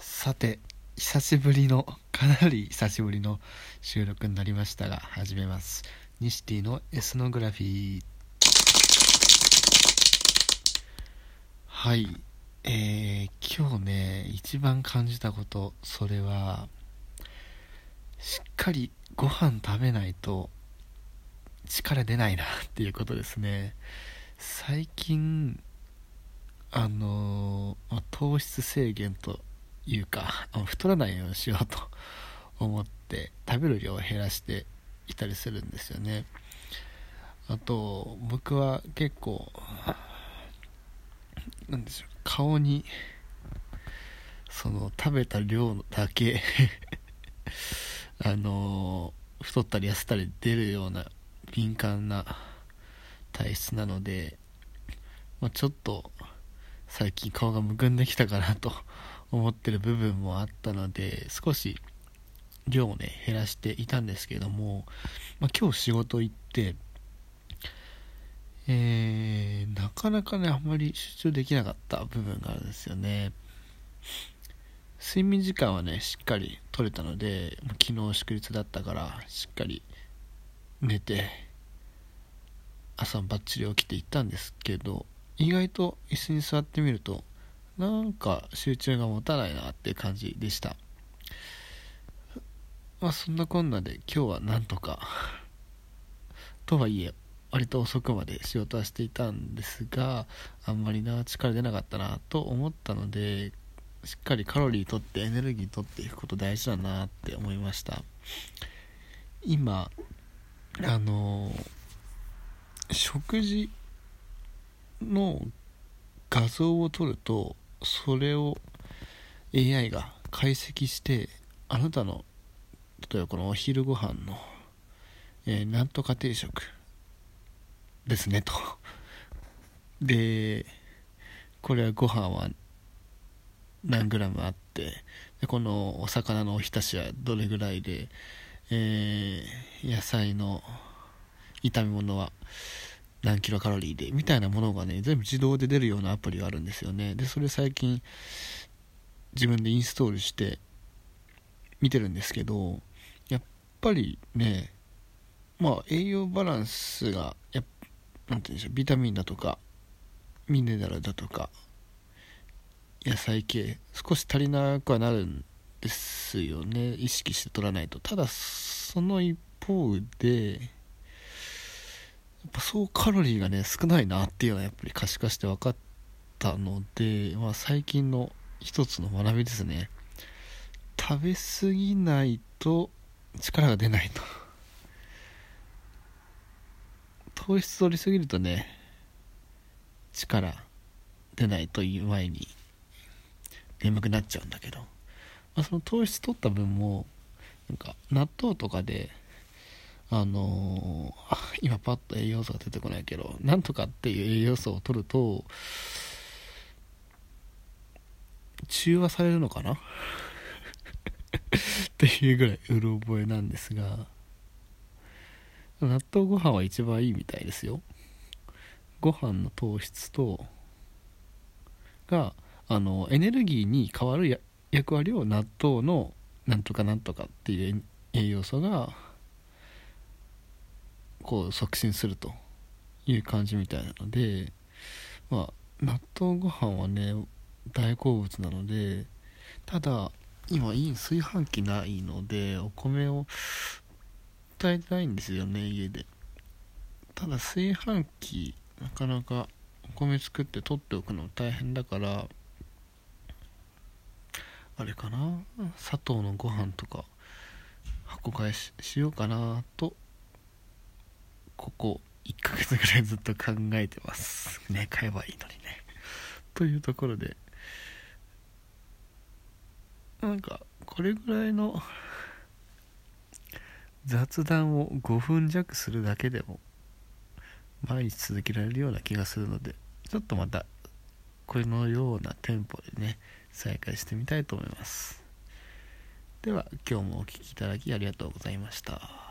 さて久しぶりのかなり久しぶりの収録になりましたが始めます。ニシティのエスノグラフィー。はい。えー、今日ね一番感じたことそれはしっかりご飯食べないと力出ないなっていうことですね。最近あのまあ、糖質制限というか太らないようにしようと思って食べる量を減らしていたりするんですよね。あと僕は結構なんでしょう顔にその食べた量だけ あの太ったり痩せたり出るような敏感な体質なので、まあ、ちょっと最近顔がむくんできたかなと思ってる部分もあったので少し量をね減らしていたんですけども、まあ、今日仕事行ってえー、なかなかねあんまり集中できなかった部分があるんですよね。睡眠時間はねしっかり取れたので昨日祝日だったからしっかり寝て朝バッチリ起きて行ったんですけど意外と椅子に座ってみるとなんか集中が持たないなって感じでした。まあそんなこんなで今日はなんとかとはいえ割と遅くまで仕事はしていたんですがあんまりな力出なかったなと思ったのでしっかりカロリーとってエネルギーとっていくこと大事だなって思いました。今あの食事の画像を撮るとそれを AI が解析してあなたの例えばこのお昼ご飯の、えー、なんとか定食ですねと。でこれはご飯は何グラムあってでこのお魚のおひたしはどれぐらいで、えー、野菜の炒め物は何キロカロリーでみたいなものがね全部自動で出るようなアプリがあるんですよね。でそれ最近自分でインストールして見てるんですけどやっぱりねまあ栄養バランスがやなんて言うんでしょうビタミンだとかミネラルだとか野菜系少し足りなくはなるんですよね。意識して取らないと。ただその一方でっぱそうカロリーがね少ないなっていうのはやっぱり可視化して分かったので、まあ、最近の一つの学びですね。食べ過ぎないと力が出ないと。糖質取りすぎるとね力出ないという前に眠くなっちゃうんだけど、まあ、その糖質取った分もなんか納豆とかであのー、今パッと栄養素が出てこないけどなんとかっていう栄養素を取ると中和されるのかな？っていうぐらいうる覚えなんですが納豆ご飯は一番いいみたいですよ。ご飯の糖質とがあのエネルギーに変わる役割を納豆のなんとかなんとかっていう栄養素がこう促進するという感じみたいなのでまあ納豆ご飯はね大好物なのでただ今いい炊飯器ないのでお米を炊いてないんですよね家で。ただ炊飯器なかなかお米作って取っておくの大変だからあれかな砂糖のご飯とか箱買いしようかなとここ1ヶ月ぐらいずっと考えてます。ね買えばいいのにね。というところで。なんかこれぐらいの雑談を5分弱するだけでも毎日続けられるような気がするのでちょっとまたこれのようなテンポでね再開してみたいと思います。では今日もお聴きいただきありがとうございました。